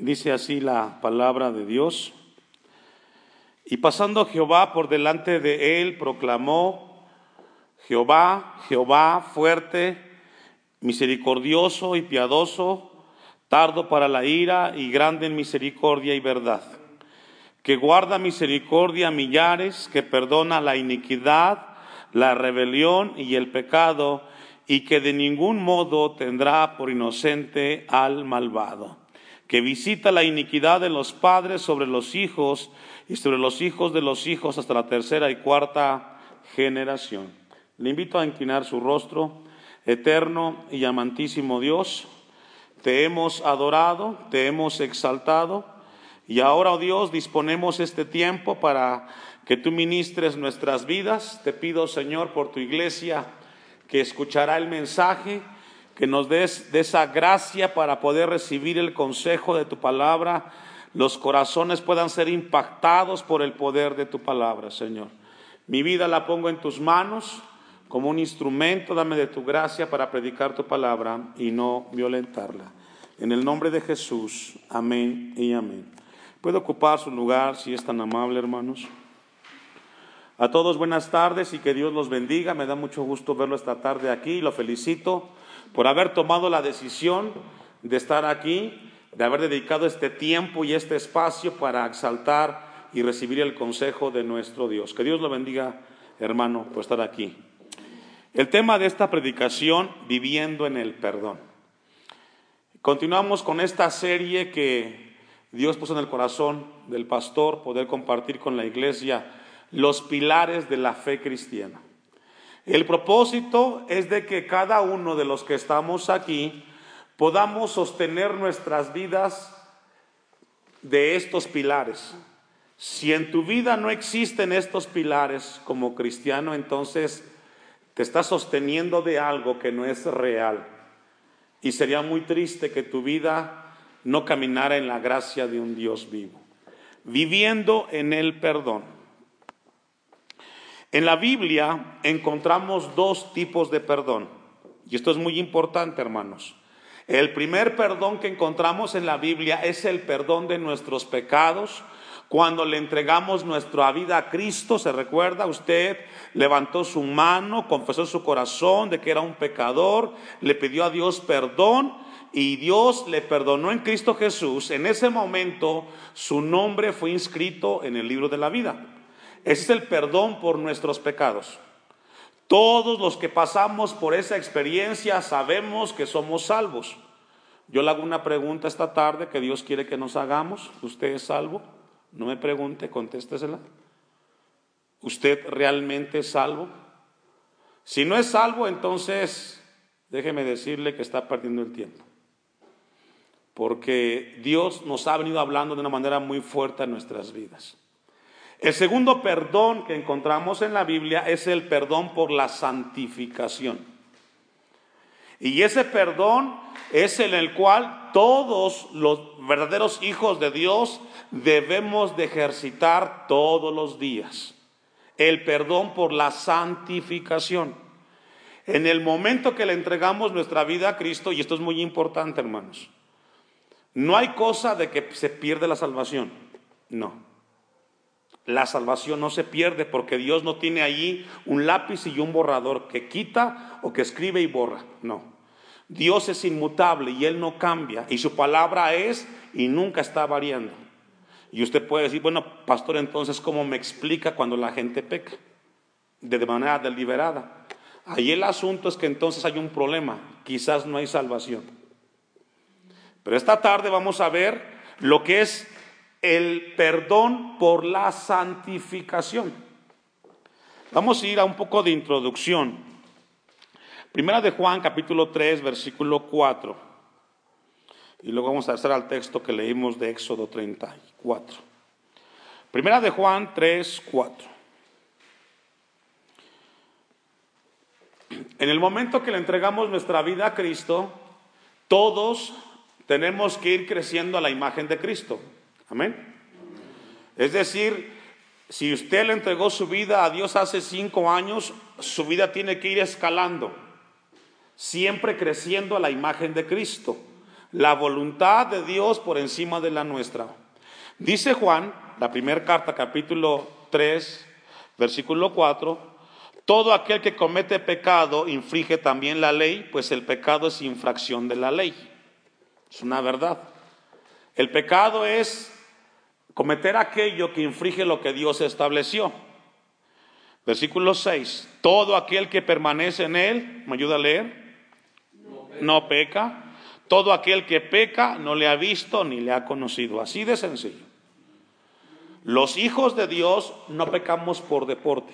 Dice así la palabra de Dios. Y pasando Jehová por delante de él, proclamó, Jehová, Jehová, fuerte, misericordioso y piadoso, tardo para la ira y grande en misericordia y verdad, que guarda misericordia a millares, que perdona la iniquidad, la rebelión y el pecado, y que de ningún modo tendrá por inocente al malvado que visita la iniquidad de los padres sobre los hijos y sobre los hijos de los hijos hasta la tercera y cuarta generación. Le invito a inclinar su rostro, eterno y amantísimo Dios. Te hemos adorado, te hemos exaltado y ahora, oh Dios, disponemos este tiempo para que tú ministres nuestras vidas. Te pido, Señor, por tu iglesia que escuchará el mensaje que nos des de esa gracia para poder recibir el consejo de tu palabra, los corazones puedan ser impactados por el poder de tu palabra, Señor. Mi vida la pongo en tus manos como un instrumento, dame de tu gracia para predicar tu palabra y no violentarla. En el nombre de Jesús, amén y amén. ¿Puede ocupar su lugar si es tan amable, hermanos? A todos buenas tardes y que Dios los bendiga. Me da mucho gusto verlo esta tarde aquí. Lo felicito por haber tomado la decisión de estar aquí, de haber dedicado este tiempo y este espacio para exaltar y recibir el consejo de nuestro Dios. Que Dios lo bendiga, hermano, por estar aquí. El tema de esta predicación, viviendo en el perdón. Continuamos con esta serie que Dios puso en el corazón del pastor, poder compartir con la iglesia los pilares de la fe cristiana. El propósito es de que cada uno de los que estamos aquí podamos sostener nuestras vidas de estos pilares. Si en tu vida no existen estos pilares como cristiano, entonces te estás sosteniendo de algo que no es real. Y sería muy triste que tu vida no caminara en la gracia de un Dios vivo, viviendo en el perdón. En la Biblia encontramos dos tipos de perdón. Y esto es muy importante, hermanos. El primer perdón que encontramos en la Biblia es el perdón de nuestros pecados. Cuando le entregamos nuestra vida a Cristo, se recuerda, usted levantó su mano, confesó su corazón de que era un pecador, le pidió a Dios perdón y Dios le perdonó en Cristo Jesús. En ese momento su nombre fue inscrito en el libro de la vida. Ese es el perdón por nuestros pecados. Todos los que pasamos por esa experiencia sabemos que somos salvos. Yo le hago una pregunta esta tarde que Dios quiere que nos hagamos. ¿Usted es salvo? No me pregunte, contéstesela. ¿Usted realmente es salvo? Si no es salvo, entonces déjeme decirle que está perdiendo el tiempo. Porque Dios nos ha venido hablando de una manera muy fuerte en nuestras vidas. El segundo perdón que encontramos en la Biblia es el perdón por la santificación. Y ese perdón es en el cual todos los verdaderos hijos de Dios debemos de ejercitar todos los días. El perdón por la santificación. En el momento que le entregamos nuestra vida a Cristo, y esto es muy importante hermanos, no hay cosa de que se pierde la salvación. No la salvación no se pierde porque Dios no tiene allí un lápiz y un borrador que quita o que escribe y borra. No. Dios es inmutable y Él no cambia y su palabra es y nunca está variando. Y usted puede decir, bueno, pastor, entonces, ¿cómo me explica cuando la gente peca? De manera deliberada. Ahí el asunto es que entonces hay un problema, quizás no hay salvación. Pero esta tarde vamos a ver lo que es el perdón por la santificación. Vamos a ir a un poco de introducción. Primera de Juan capítulo 3 versículo 4. y luego vamos a hacer al texto que leímos de Éxodo 34. Primera de Juan 3, 4. En el momento que le entregamos nuestra vida a Cristo, todos tenemos que ir creciendo a la imagen de Cristo. Amén. Es decir, si usted le entregó su vida a Dios hace cinco años, su vida tiene que ir escalando, siempre creciendo a la imagen de Cristo. La voluntad de Dios por encima de la nuestra. Dice Juan, la primera carta, capítulo 3, versículo 4, todo aquel que comete pecado infringe también la ley, pues el pecado es infracción de la ley. Es una verdad. El pecado es cometer aquello que infringe lo que Dios estableció. Versículo 6. Todo aquel que permanece en él, ¿me ayuda a leer? No peca. Todo aquel que peca no le ha visto ni le ha conocido. Así de sencillo. Los hijos de Dios no pecamos por deporte.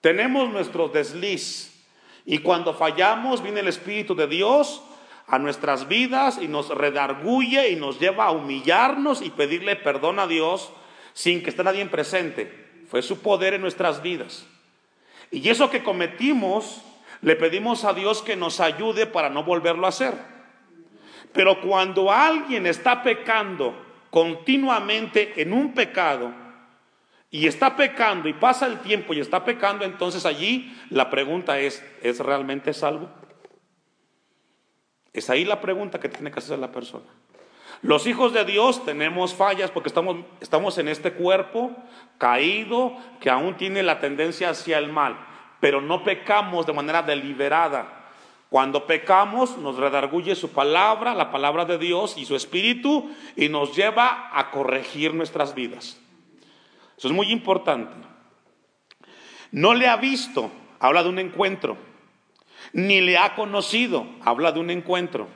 Tenemos nuestro desliz. Y cuando fallamos, viene el Espíritu de Dios a nuestras vidas y nos redarguye y nos lleva a humillarnos y pedirle perdón a Dios sin que esté nadie presente. Fue su poder en nuestras vidas. Y eso que cometimos, le pedimos a Dios que nos ayude para no volverlo a hacer. Pero cuando alguien está pecando continuamente en un pecado y está pecando y pasa el tiempo y está pecando, entonces allí la pregunta es, ¿es realmente salvo? Es ahí la pregunta que tiene que hacer la persona. Los hijos de Dios tenemos fallas porque estamos, estamos en este cuerpo caído que aún tiene la tendencia hacia el mal, pero no pecamos de manera deliberada. Cuando pecamos nos redarguye su palabra, la palabra de Dios y su espíritu y nos lleva a corregir nuestras vidas. Eso es muy importante. No le ha visto, habla de un encuentro ni le ha conocido. Habla de un encuentro.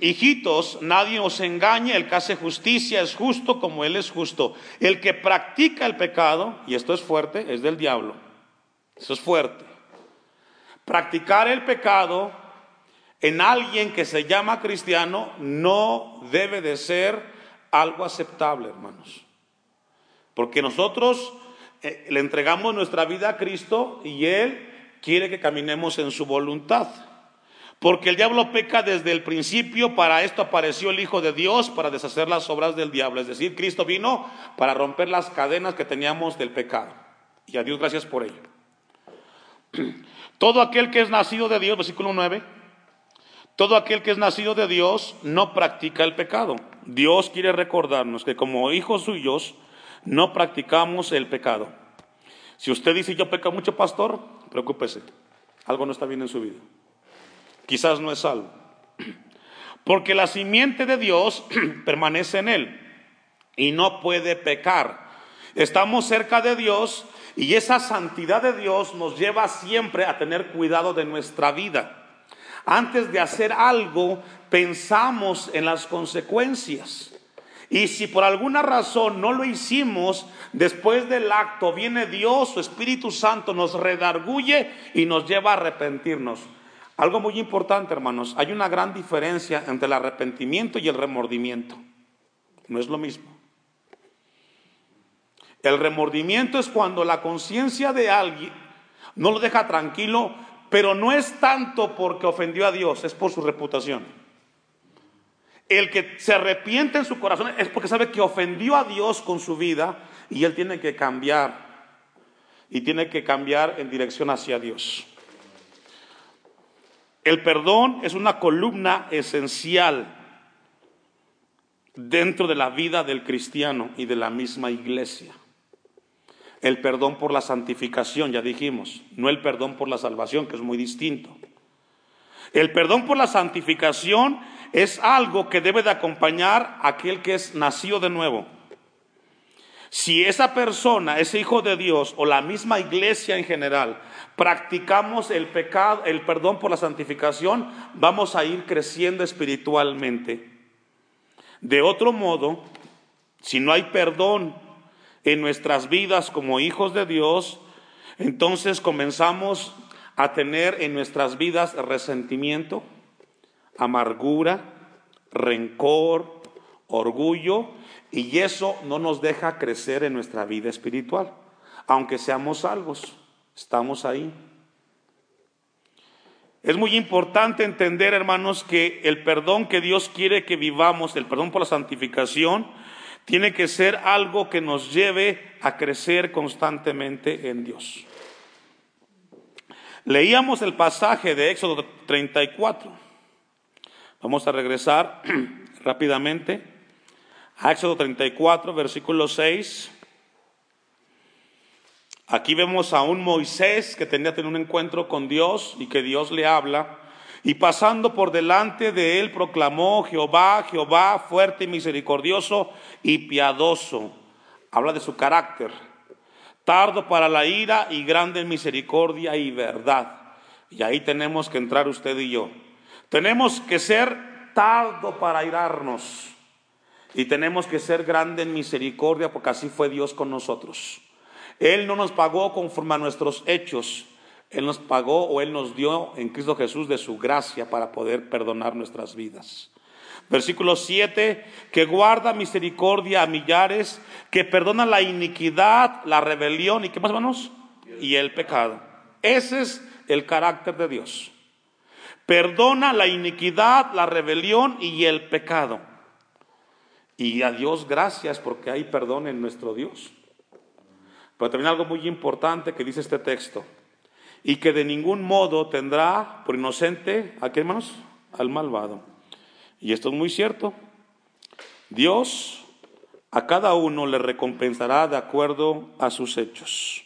Hijitos, nadie os engañe, el que hace justicia es justo como Él es justo. El que practica el pecado, y esto es fuerte, es del diablo. Eso es fuerte. Practicar el pecado en alguien que se llama cristiano no debe de ser algo aceptable, hermanos. Porque nosotros eh, le entregamos nuestra vida a Cristo y Él quiere que caminemos en su voluntad. Porque el diablo peca desde el principio, para esto apareció el Hijo de Dios, para deshacer las obras del diablo. Es decir, Cristo vino para romper las cadenas que teníamos del pecado. Y a Dios gracias por ello. Todo aquel que es nacido de Dios, versículo 9, todo aquel que es nacido de Dios no practica el pecado. Dios quiere recordarnos que como hijos suyos no practicamos el pecado. Si usted dice yo peco mucho, pastor, preocúpese. Algo no está bien en su vida. Quizás no es salvo. Porque la simiente de Dios permanece en él y no puede pecar. Estamos cerca de Dios y esa santidad de Dios nos lleva siempre a tener cuidado de nuestra vida. Antes de hacer algo, pensamos en las consecuencias. Y si por alguna razón no lo hicimos, después del acto viene Dios, su Espíritu Santo nos redarguye y nos lleva a arrepentirnos. Algo muy importante, hermanos, hay una gran diferencia entre el arrepentimiento y el remordimiento. No es lo mismo. El remordimiento es cuando la conciencia de alguien no lo deja tranquilo, pero no es tanto porque ofendió a Dios, es por su reputación. El que se arrepiente en su corazón es porque sabe que ofendió a Dios con su vida y él tiene que cambiar. Y tiene que cambiar en dirección hacia Dios. El perdón es una columna esencial dentro de la vida del cristiano y de la misma iglesia. El perdón por la santificación, ya dijimos, no el perdón por la salvación, que es muy distinto. El perdón por la santificación es algo que debe de acompañar a aquel que es nacido de nuevo. Si esa persona, ese hijo de Dios o la misma iglesia en general, practicamos el pecado, el perdón por la santificación, vamos a ir creciendo espiritualmente. De otro modo, si no hay perdón en nuestras vidas como hijos de Dios, entonces comenzamos a tener en nuestras vidas resentimiento, amargura, rencor, orgullo, y eso no nos deja crecer en nuestra vida espiritual. Aunque seamos salvos, estamos ahí. Es muy importante entender, hermanos, que el perdón que Dios quiere que vivamos, el perdón por la santificación, tiene que ser algo que nos lleve a crecer constantemente en Dios. Leíamos el pasaje de Éxodo 34. Vamos a regresar rápidamente a Éxodo 34, versículo 6. Aquí vemos a un Moisés que tenía tener un encuentro con Dios y que Dios le habla. Y pasando por delante de él proclamó Jehová, Jehová fuerte y misericordioso y piadoso. Habla de su carácter. Tardo para la ira y grande en misericordia y verdad. Y ahí tenemos que entrar usted y yo. Tenemos que ser tardo para irarnos. Y tenemos que ser grande en misericordia porque así fue Dios con nosotros. Él no nos pagó conforme a nuestros hechos. Él nos pagó o Él nos dio en Cristo Jesús de su gracia para poder perdonar nuestras vidas. Versículo 7, que guarda misericordia a millares, que perdona la iniquidad, la rebelión y qué más hermanos? Y el pecado. Ese es el carácter de Dios. Perdona la iniquidad, la rebelión y el pecado. Y a Dios gracias porque hay perdón en nuestro Dios. Pero también algo muy importante que dice este texto. Y que de ningún modo tendrá por inocente, ¿a qué hermanos? Al malvado. Y esto es muy cierto. Dios a cada uno le recompensará de acuerdo a sus hechos.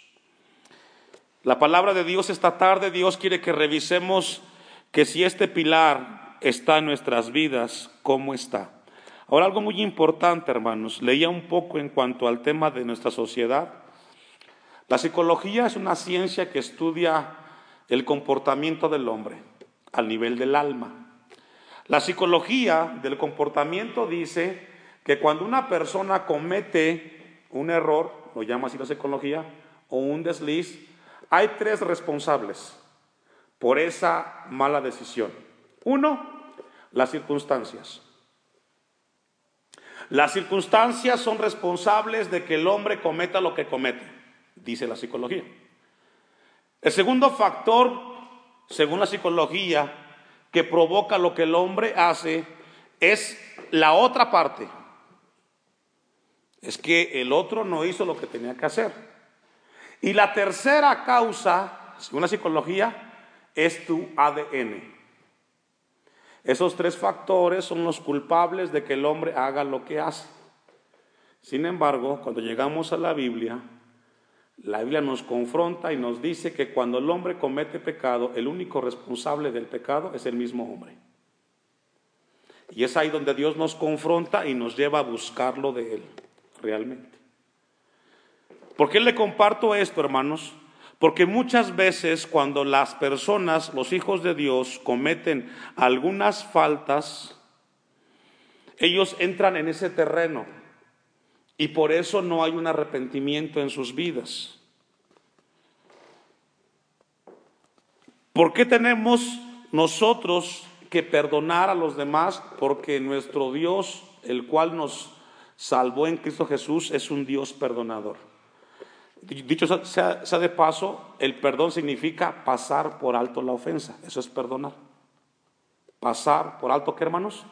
La palabra de Dios esta tarde, Dios quiere que revisemos que si este pilar está en nuestras vidas, ¿cómo está? Ahora algo muy importante, hermanos, leía un poco en cuanto al tema de nuestra sociedad la psicología es una ciencia que estudia el comportamiento del hombre al nivel del alma. La psicología del comportamiento dice que cuando una persona comete un error, lo llama así la psicología, o un desliz, hay tres responsables por esa mala decisión. Uno, las circunstancias. Las circunstancias son responsables de que el hombre cometa lo que comete dice la psicología. El segundo factor, según la psicología, que provoca lo que el hombre hace es la otra parte. Es que el otro no hizo lo que tenía que hacer. Y la tercera causa, según la psicología, es tu ADN. Esos tres factores son los culpables de que el hombre haga lo que hace. Sin embargo, cuando llegamos a la Biblia, la Biblia nos confronta y nos dice que cuando el hombre comete pecado, el único responsable del pecado es el mismo hombre. Y es ahí donde Dios nos confronta y nos lleva a buscarlo de Él, realmente. ¿Por qué le comparto esto, hermanos? Porque muchas veces cuando las personas, los hijos de Dios, cometen algunas faltas, ellos entran en ese terreno y por eso no hay un arrepentimiento en sus vidas. ¿Por qué tenemos nosotros que perdonar a los demás? Porque nuestro Dios, el cual nos salvó en Cristo Jesús, es un Dios perdonador. Dicho sea, de paso, el perdón significa pasar por alto la ofensa. Eso es perdonar. Pasar por alto, ¿qué hermanos?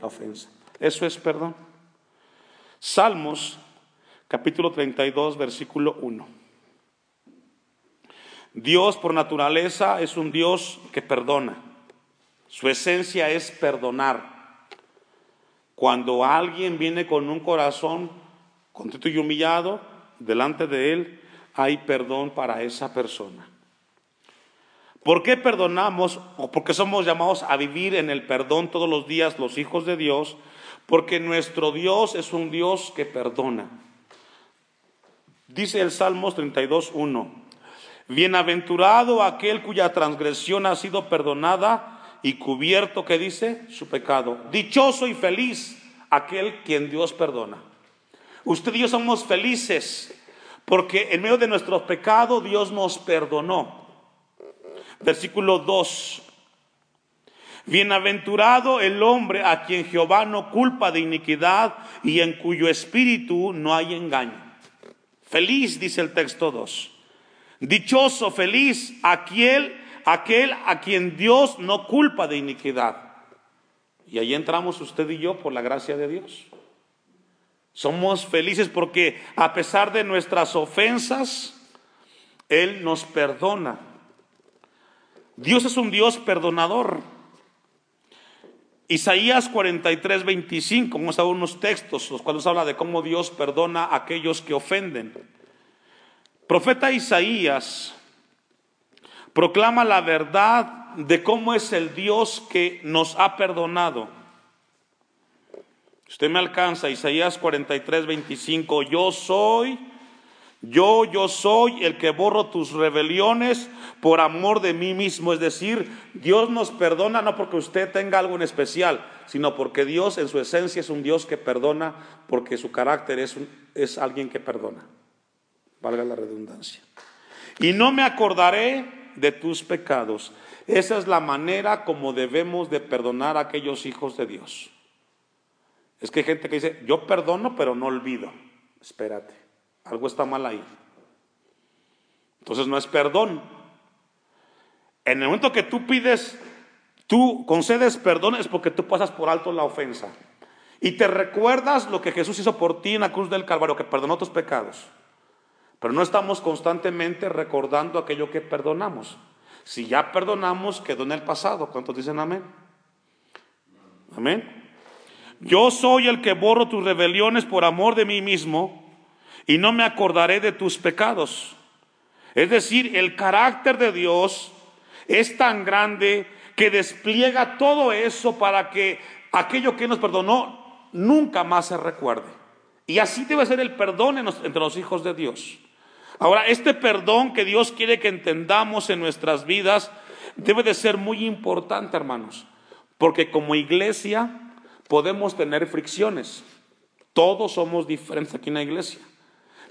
La ofensa. Eso es perdón. Salmos capítulo 32, versículo 1. Dios por naturaleza es un Dios que perdona. Su esencia es perdonar. Cuando alguien viene con un corazón contrito y humillado, delante de Él hay perdón para esa persona. ¿Por qué perdonamos o por qué somos llamados a vivir en el perdón todos los días los hijos de Dios? porque nuestro Dios es un Dios que perdona. Dice el Salmos 32.1, bienaventurado aquel cuya transgresión ha sido perdonada y cubierto, que dice? Su pecado. Dichoso y feliz aquel quien Dios perdona. Usted y yo somos felices porque en medio de nuestro pecado Dios nos perdonó. Versículo 2. Bienaventurado el hombre a quien Jehová no culpa de iniquidad y en cuyo espíritu no hay engaño. Feliz, dice el texto 2. Dichoso, feliz aquel, aquel a quien Dios no culpa de iniquidad. Y ahí entramos usted y yo por la gracia de Dios. Somos felices porque a pesar de nuestras ofensas, Él nos perdona. Dios es un Dios perdonador. Isaías 43, 25, vamos a ver unos textos, los cuales habla de cómo Dios perdona a aquellos que ofenden. Profeta Isaías proclama la verdad de cómo es el Dios que nos ha perdonado. Usted me alcanza, Isaías 43, 25, yo soy, yo, yo soy el que borro tus rebeliones por amor de mí mismo. Es decir, Dios nos perdona no porque usted tenga algo en especial, sino porque Dios en su esencia es un Dios que perdona, porque su carácter es, es alguien que perdona. Valga la redundancia. Y no me acordaré de tus pecados. Esa es la manera como debemos de perdonar a aquellos hijos de Dios. Es que hay gente que dice, yo perdono pero no olvido. Espérate, algo está mal ahí. Entonces no es perdón. En el momento que tú pides, tú concedes perdón es porque tú pasas por alto la ofensa. Y te recuerdas lo que Jesús hizo por ti en la cruz del Calvario, que perdonó tus pecados. Pero no estamos constantemente recordando aquello que perdonamos. Si ya perdonamos, quedó en el pasado. ¿Cuántos dicen amén? Amén. Yo soy el que borro tus rebeliones por amor de mí mismo y no me acordaré de tus pecados. Es decir, el carácter de Dios es tan grande que despliega todo eso para que aquello que nos perdonó nunca más se recuerde. Y así debe ser el perdón entre los hijos de Dios. Ahora, este perdón que Dios quiere que entendamos en nuestras vidas debe de ser muy importante, hermanos, porque como iglesia podemos tener fricciones. Todos somos diferentes aquí en la iglesia.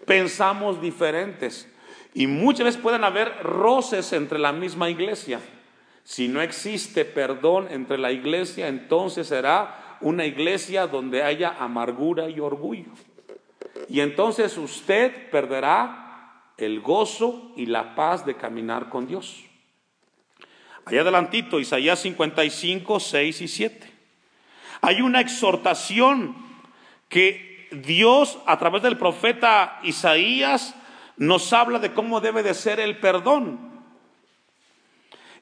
Pensamos diferentes. Y muchas veces pueden haber roces entre la misma iglesia. Si no existe perdón entre la iglesia, entonces será una iglesia donde haya amargura y orgullo. Y entonces usted perderá el gozo y la paz de caminar con Dios. Allá adelantito, Isaías 55, 6 y 7. Hay una exhortación que Dios a través del profeta Isaías nos habla de cómo debe de ser el perdón.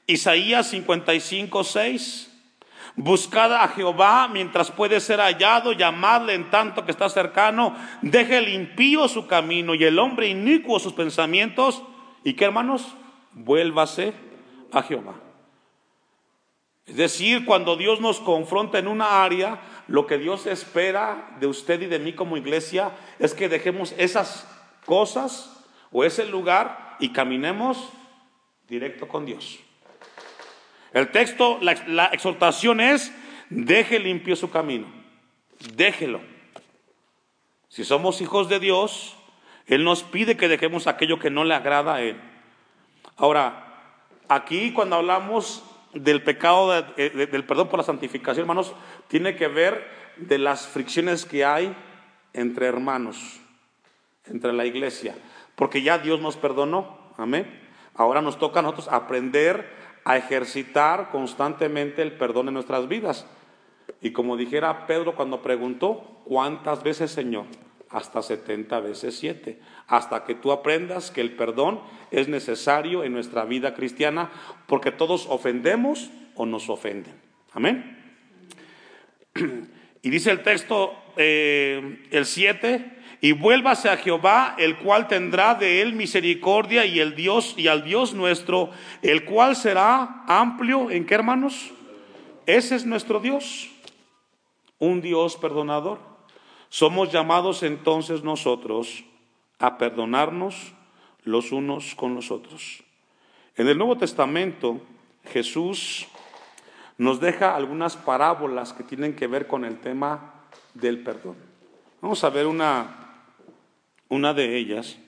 Isaías 55, 6. Buscad a Jehová mientras puede ser hallado, llamadle en tanto que está cercano, deje el impío su camino y el hombre inicuo sus pensamientos, y que hermanos, vuélvase a Jehová. Es decir, cuando Dios nos confronta en una área, lo que Dios espera de usted y de mí como iglesia es que dejemos esas cosas o ese lugar y caminemos directo con Dios. El texto, la, exhortación es, deje limpio su camino, déjelo. Si somos hijos de Dios, Él nos pide que dejemos aquello que no le agrada a Él. Ahora, aquí cuando hablamos del pecado, del perdón por la santificación, hermanos, tiene que ver de las fricciones que hay entre hermanos, entre la iglesia, porque ya Dios nos perdonó, amén. Ahora nos toca a nosotros aprender a ejercitar constantemente el perdón en nuestras vidas. Y como dijera Pedro cuando preguntó, ¿cuántas veces, Señor? Hasta 70 veces 7, hasta que tú aprendas que el perdón es necesario en nuestra vida cristiana, porque todos ofendemos o nos ofenden. Amén. Y dice el texto, eh, el 7, y vuélvase a Jehová, el cual tendrá de él misericordia y el Dios y al Dios nuestro, el cual será amplio en qué hermanos? Ese es nuestro Dios, un Dios perdonador. Somos llamados entonces nosotros a perdonarnos los unos con los otros. En el Nuevo Testamento Jesús nos deja algunas parábolas que tienen que ver con el tema del perdón. Vamos a ver una una de ellas.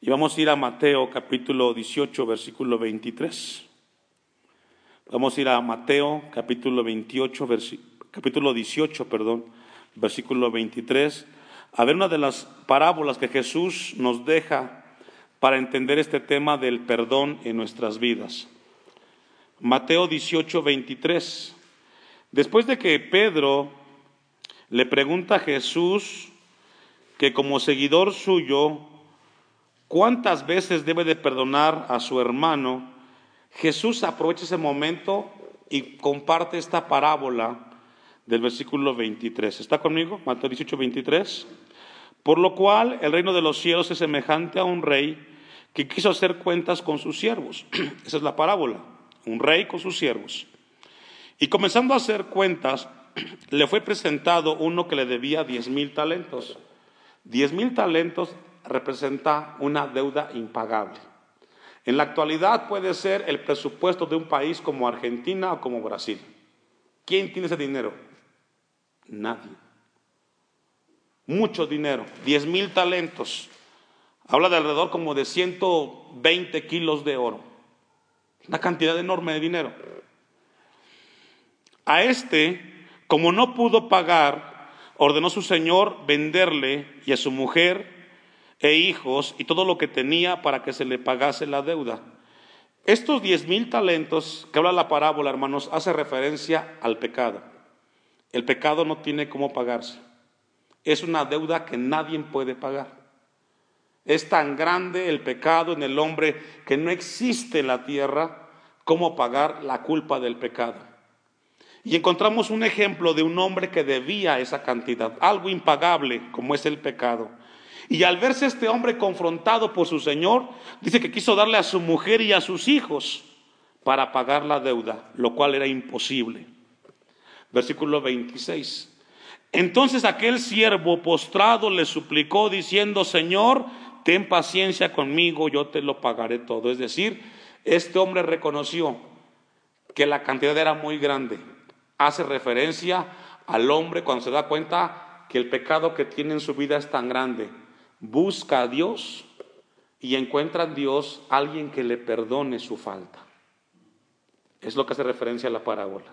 Y vamos a ir a Mateo capítulo 18, versículo 23. Vamos a ir a Mateo capítulo 28, capítulo 18, perdón, versículo 23, a ver una de las parábolas que Jesús nos deja para entender este tema del perdón en nuestras vidas. Mateo 18, 23. Después de que Pedro le pregunta a Jesús que como seguidor suyo, ¿cuántas veces debe de perdonar a su hermano? Jesús aprovecha ese momento y comparte esta parábola del versículo 23. ¿Está conmigo? Mateo 18, 23. Por lo cual el reino de los cielos es semejante a un rey que quiso hacer cuentas con sus siervos. Esa es la parábola. Un rey con sus siervos. Y comenzando a hacer cuentas, le fue presentado uno que le debía diez mil talentos. Diez mil talentos representa una deuda impagable. En la actualidad puede ser el presupuesto de un país como Argentina o como Brasil. ¿Quién tiene ese dinero? Nadie. Mucho dinero, diez mil talentos. Habla de alrededor como de 120 kilos de oro. Una cantidad enorme de dinero. A este, como no pudo pagar, ordenó su señor venderle y a su mujer e hijos y todo lo que tenía para que se le pagase la deuda. Estos diez mil talentos que habla la parábola, hermanos, hace referencia al pecado. El pecado no tiene cómo pagarse. Es una deuda que nadie puede pagar. Es tan grande el pecado en el hombre que no existe en la tierra cómo pagar la culpa del pecado. Y encontramos un ejemplo de un hombre que debía esa cantidad, algo impagable como es el pecado. Y al verse este hombre confrontado por su Señor, dice que quiso darle a su mujer y a sus hijos para pagar la deuda, lo cual era imposible. Versículo 26. Entonces aquel siervo postrado le suplicó diciendo, Señor, ten paciencia conmigo, yo te lo pagaré todo. Es decir, este hombre reconoció que la cantidad era muy grande. Hace referencia al hombre cuando se da cuenta que el pecado que tiene en su vida es tan grande busca a Dios y encuentra en Dios alguien que le perdone su falta. Es lo que hace referencia a la parábola.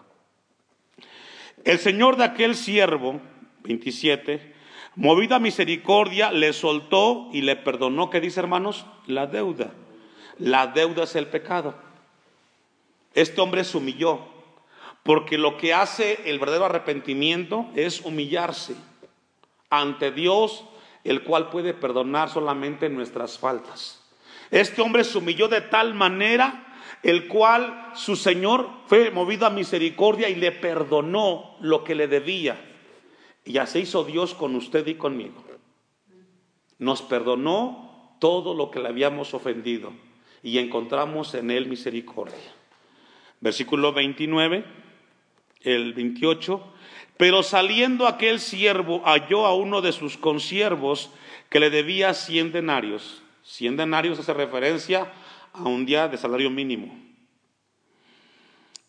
El Señor de aquel siervo, 27, movido a misericordia, le soltó y le perdonó, ¿qué dice hermanos? La deuda. La deuda es el pecado. Este hombre se humilló, porque lo que hace el verdadero arrepentimiento es humillarse ante Dios el cual puede perdonar solamente nuestras faltas. Este hombre se humilló de tal manera el cual su Señor fue movido a misericordia y le perdonó lo que le debía. Y así hizo Dios con usted y conmigo. Nos perdonó todo lo que le habíamos ofendido y encontramos en él misericordia. Versículo 29, el 28. Pero saliendo aquel siervo halló a uno de sus consiervos que le debía cien denarios. Cien denarios hace referencia a un día de salario mínimo.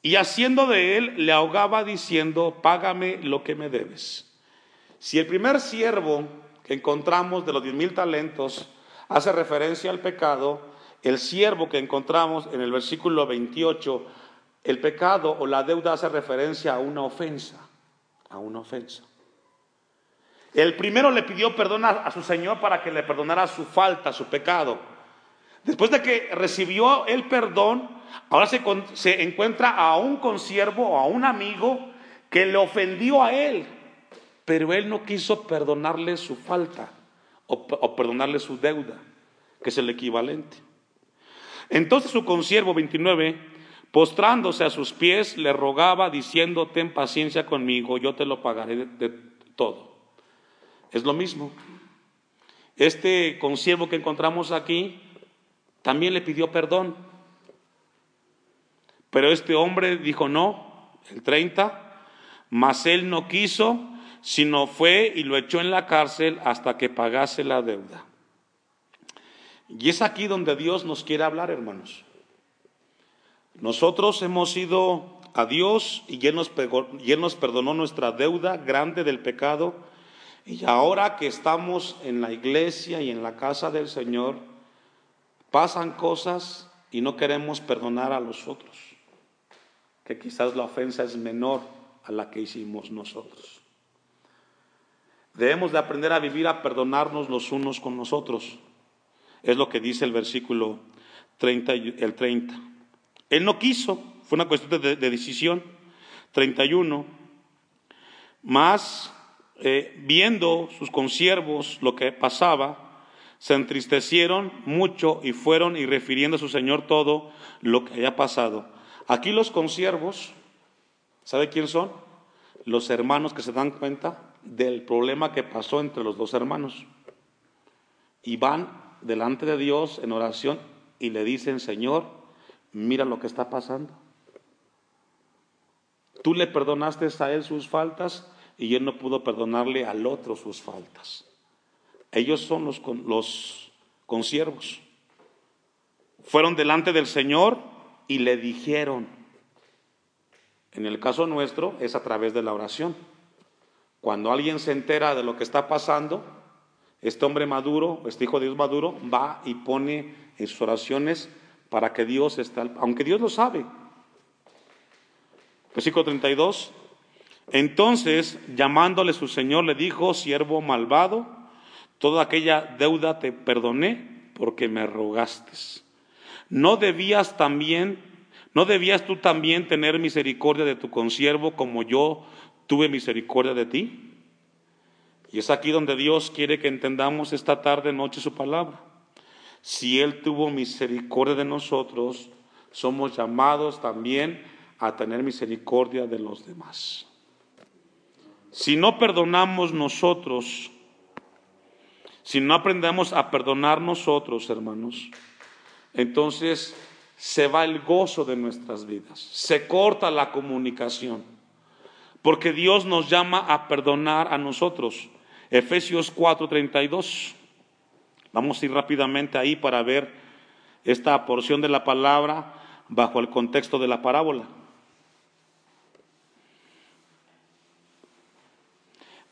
Y haciendo de él, le ahogaba diciendo, págame lo que me debes. Si el primer siervo que encontramos de los diez mil talentos hace referencia al pecado, el siervo que encontramos en el versículo 28, el pecado o la deuda hace referencia a una ofensa a una ofensa. El primero le pidió perdón a, su Señor para que le perdonara su falta, su pecado. Después de que recibió el perdón, ahora se, encuentra a un consiervo o a un amigo que le ofendió a él, pero él no quiso perdonarle su falta o, perdonarle su deuda, que es el equivalente. Entonces su consiervo 29 Postrándose a sus pies, le rogaba diciendo, ten paciencia conmigo, yo te lo pagaré de, todo. Es lo mismo. Este consiervo que encontramos aquí también le pidió perdón. Pero este hombre dijo no, el 30, mas él no quiso, sino fue y lo echó en la cárcel hasta que pagase la deuda. Y es aquí donde Dios nos quiere hablar, hermanos. Nosotros hemos ido a Dios y él, nos y él nos perdonó nuestra deuda grande del pecado. Y ahora que estamos en la iglesia y en la casa del Señor, pasan cosas y no queremos perdonar a los otros. que quizás la ofensa es menor a la que hicimos nosotros. Debemos de aprender a vivir, a perdonarnos los unos con nosotros. Es lo que dice el versículo 30, el 30. Él no quiso, fue una cuestión de, decisión. 31. Más, eh, viendo sus consiervos lo que pasaba, se entristecieron mucho y fueron y refiriendo a su Señor todo lo que haya pasado. Aquí los consiervos, ¿sabe quién son? Los hermanos que se dan cuenta del problema que pasó entre los dos hermanos. Y van delante de Dios en oración y le dicen, Señor, mira lo que está pasando. Tú le perdonaste a él sus faltas y él no pudo perdonarle al otro sus faltas. Ellos son los, los consiervos. Fueron delante del Señor y le dijeron. En el caso nuestro es a través de la oración. Cuando alguien se entera de lo que está pasando, este hombre maduro, este hijo de Dios maduro, va y pone en sus oraciones para que Dios esté, aunque Dios lo sabe. Versículo 32. Entonces, llamándole su Señor, le dijo, siervo malvado, toda aquella deuda te perdoné porque me rogaste. ¿No debías también, no debías tú también tener misericordia de tu consiervo como yo tuve misericordia de ti. Y es aquí donde Dios quiere que entendamos esta tarde, noche su palabra. Si Él tuvo misericordia de nosotros, somos llamados también a tener misericordia de los demás. Si no perdonamos nosotros, si no aprendemos a perdonar nosotros, hermanos, entonces se va el gozo de nuestras vidas, se corta la comunicación. Porque Dios nos llama a perdonar a nosotros. Efesios 4:32. Vamos a ir rápidamente ahí para ver esta porción de la palabra bajo el contexto de la parábola.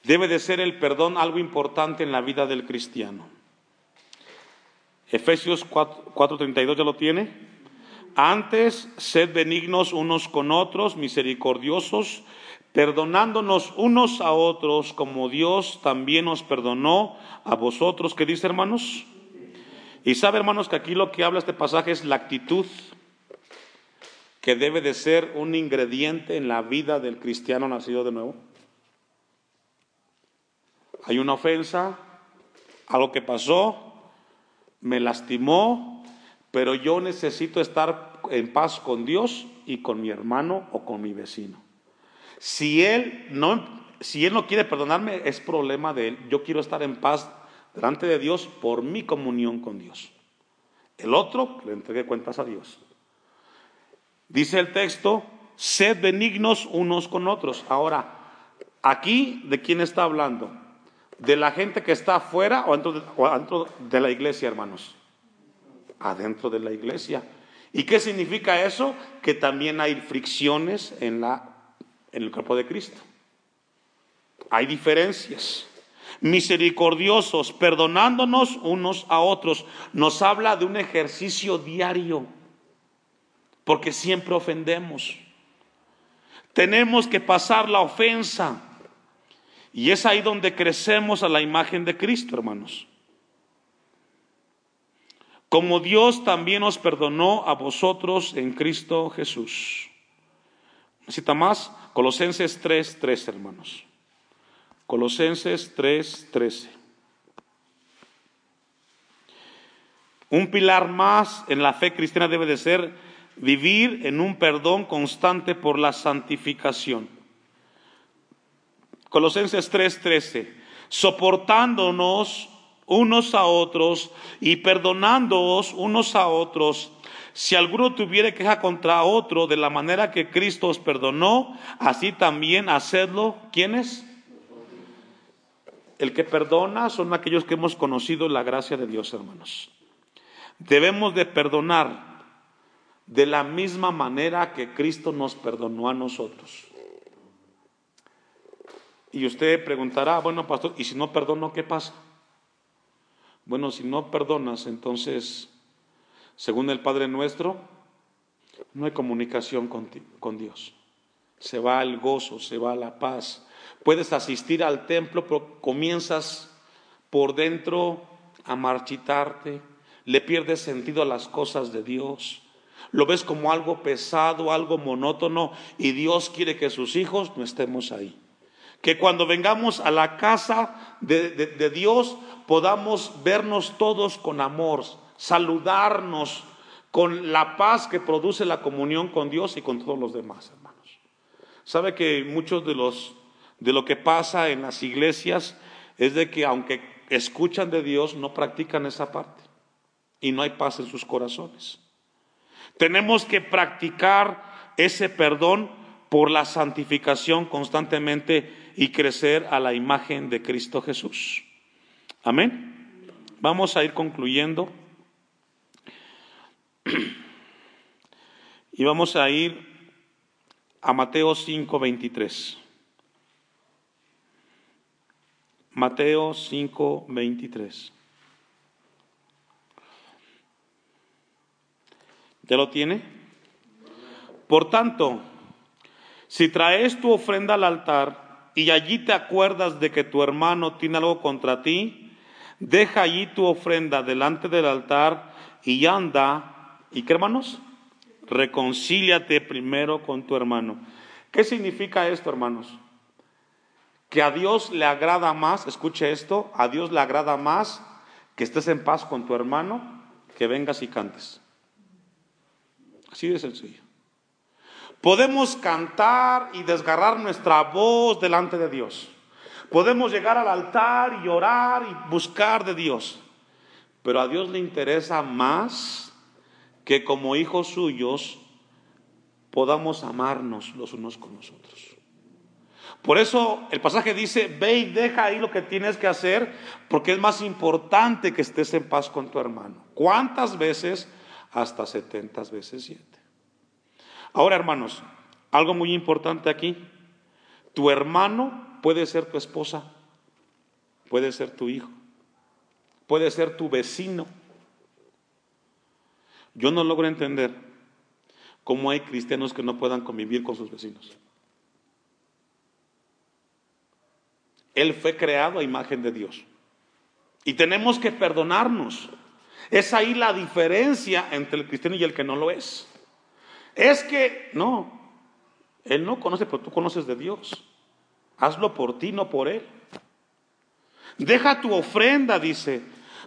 Debe de ser el perdón algo importante en la vida del cristiano. Efesios 4:32 ya lo tiene. Antes, sed benignos unos con otros, misericordiosos, perdonándonos unos a otros como Dios también nos perdonó a vosotros. ¿Qué dice, hermanos? Y sabe, hermanos, que aquí lo que habla este pasaje es la actitud que debe de ser un ingrediente en la vida del cristiano nacido de nuevo. Hay una ofensa, algo que pasó, me lastimó, pero yo necesito estar en paz con Dios y con mi hermano o con mi vecino. Si él no, si él no quiere perdonarme, es problema de él. Yo quiero estar en paz delante de Dios por mi comunión con Dios. El otro, le entregue cuentas a Dios. Dice el texto, sed benignos unos con otros. Ahora, aquí, ¿de quién está hablando? ¿De la gente que está afuera o dentro de, o dentro de la iglesia, hermanos? Adentro de la iglesia. ¿Y qué significa eso? Que también hay fricciones en la en el cuerpo de Cristo. Hay diferencias. Misericordiosos, perdonándonos unos a otros. Nos habla de un ejercicio diario, porque siempre ofendemos. Tenemos que pasar la ofensa. Y es ahí donde crecemos a la imagen de Cristo, hermanos. Como Dios también os perdonó a vosotros en Cristo Jesús. ¿Necesita más? Colosenses 3, 3, hermanos. Colosenses 3, 13. Un pilar más en la fe cristiana debe de ser vivir en un perdón constante por la santificación. Colosenses 3:13, soportándonos unos a otros y perdonándoos unos a otros si alguno tuviera queja contra otro de la manera que Cristo os perdonó, así también hacedlo. ¿Quiénes? El que perdona son aquellos que hemos conocido la gracia de Dios, hermanos. Debemos de perdonar de la misma manera que Cristo nos perdonó a nosotros. Y usted preguntará, bueno, pastor, ¿y si no perdono, qué pasa? Bueno, si no perdonas, entonces según el Padre nuestro, no hay comunicación con, con Dios. Se va el gozo, se va la paz. Puedes asistir al templo, pero comienzas por dentro a marchitarte, le pierdes sentido a las cosas de Dios, lo ves como algo pesado, algo monótono, y Dios quiere que sus hijos no estemos ahí. Que cuando vengamos a la casa de, de Dios podamos vernos todos con amor, saludarnos con la paz que produce la comunión con Dios y con todos los demás, hermanos. Sabe que muchos de los de lo que pasa en las iglesias es de que aunque escuchan de Dios no practican esa parte y no hay paz en sus corazones. Tenemos que practicar ese perdón por la santificación constantemente y crecer a la imagen de Cristo Jesús. Amén. Vamos a ir concluyendo. Y vamos a ir a Mateo 5:23. Mateo 5:23. ¿Ya lo tiene? Por tanto, si traes tu ofrenda al altar y allí te acuerdas de que tu hermano tiene algo contra ti, deja allí tu ofrenda delante del altar y anda, ¿y qué hermanos? Reconcíliate primero con tu hermano. ¿Qué significa esto, hermanos? Que a Dios le agrada más, escuche esto, a Dios le agrada más que estés en paz con tu hermano que vengas y cantes. Así de sencillo. Podemos cantar y desgarrar nuestra voz delante de Dios. Podemos llegar al altar y orar y buscar de Dios. Pero a Dios le interesa más que como hijos suyos podamos amarnos los unos con los otros. Por eso el pasaje dice, ve y deja ahí lo que tienes que hacer, porque es más importante que estés en paz con tu hermano. ¿Cuántas veces hasta 70 veces 7. Ahora, hermanos, algo muy importante aquí. Tu hermano puede ser tu esposa, puede ser tu hijo, puede ser tu vecino. Yo no logro entender cómo hay cristianos que no puedan convivir con sus vecinos. Él fue creado a imagen de Dios. Y tenemos que perdonarnos. Es ahí la diferencia entre el cristiano y el que no lo es. Es que, no, él no conoce, pero tú conoces de Dios. Hazlo por ti, no por él. Deja tu ofrenda, dice.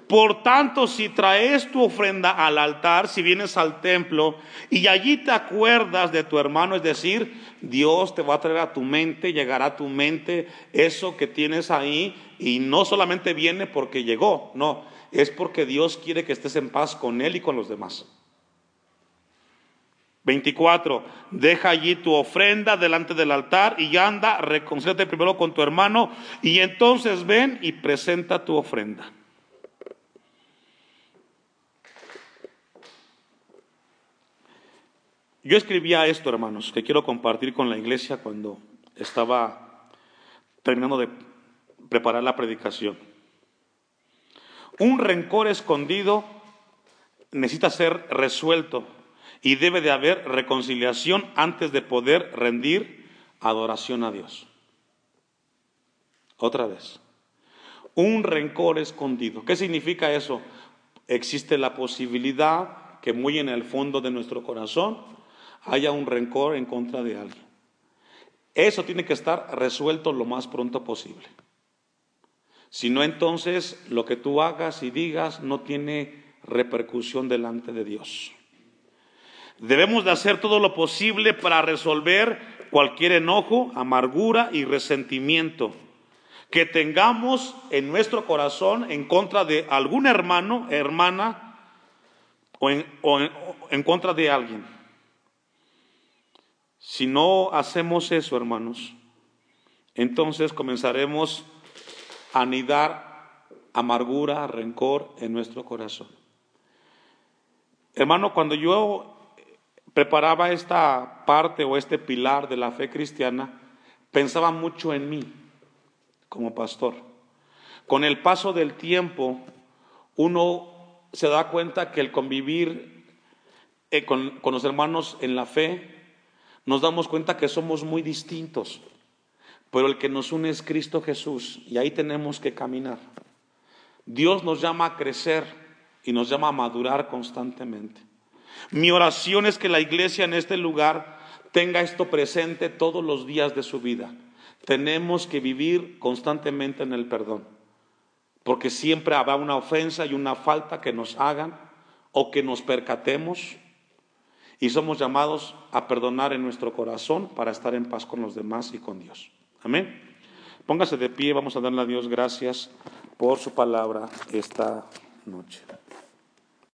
Por tanto, si traes tu ofrenda al altar, si vienes al templo y allí te acuerdas de tu hermano, es decir, Dios te va a traer a tu mente, llegará a tu mente eso que tienes ahí y no solamente viene porque llegó, no, es porque Dios quiere que estés en paz con Él y con los demás. 24. Deja allí tu ofrenda delante del altar y anda, reconcíliate primero con tu hermano y entonces ven y presenta tu ofrenda. Yo escribía esto, hermanos, que quiero compartir con la iglesia cuando estaba terminando de preparar la predicación. Un rencor escondido necesita ser resuelto y debe de haber reconciliación antes de poder rendir adoración a Dios. Otra vez, un rencor escondido. ¿Qué significa eso? Existe la posibilidad que muy en el fondo de nuestro corazón haya un rencor en contra de alguien. Eso tiene que estar resuelto lo más pronto posible. Si no, entonces lo que tú hagas y digas no tiene repercusión delante de Dios. Debemos de hacer todo lo posible para resolver cualquier enojo, amargura y resentimiento que tengamos en nuestro corazón en contra de algún hermano, hermana o en, o en contra de alguien. Si no hacemos eso, hermanos, entonces comenzaremos anidar amargura, rencor en nuestro corazón. Hermano, cuando yo preparaba esta parte o este pilar de la fe cristiana, pensaba mucho en mí como pastor. Con el paso del tiempo, uno se da cuenta que el convivir eh, con, con los hermanos en la fe, nos damos cuenta que somos muy distintos, pero el que nos une es Cristo Jesús y ahí tenemos que caminar. Dios nos llama a crecer y nos llama a madurar constantemente. Mi oración es que la iglesia en este lugar tenga esto presente todos los días de su vida. Tenemos que vivir constantemente en el perdón, porque siempre habrá una ofensa y una falta que nos hagan o que nos percatemos y somos llamados a perdonar en nuestro corazón para estar en paz con los demás y con Dios. Amén. Póngase de pie, vamos a darle a Dios gracias por su palabra esta noche.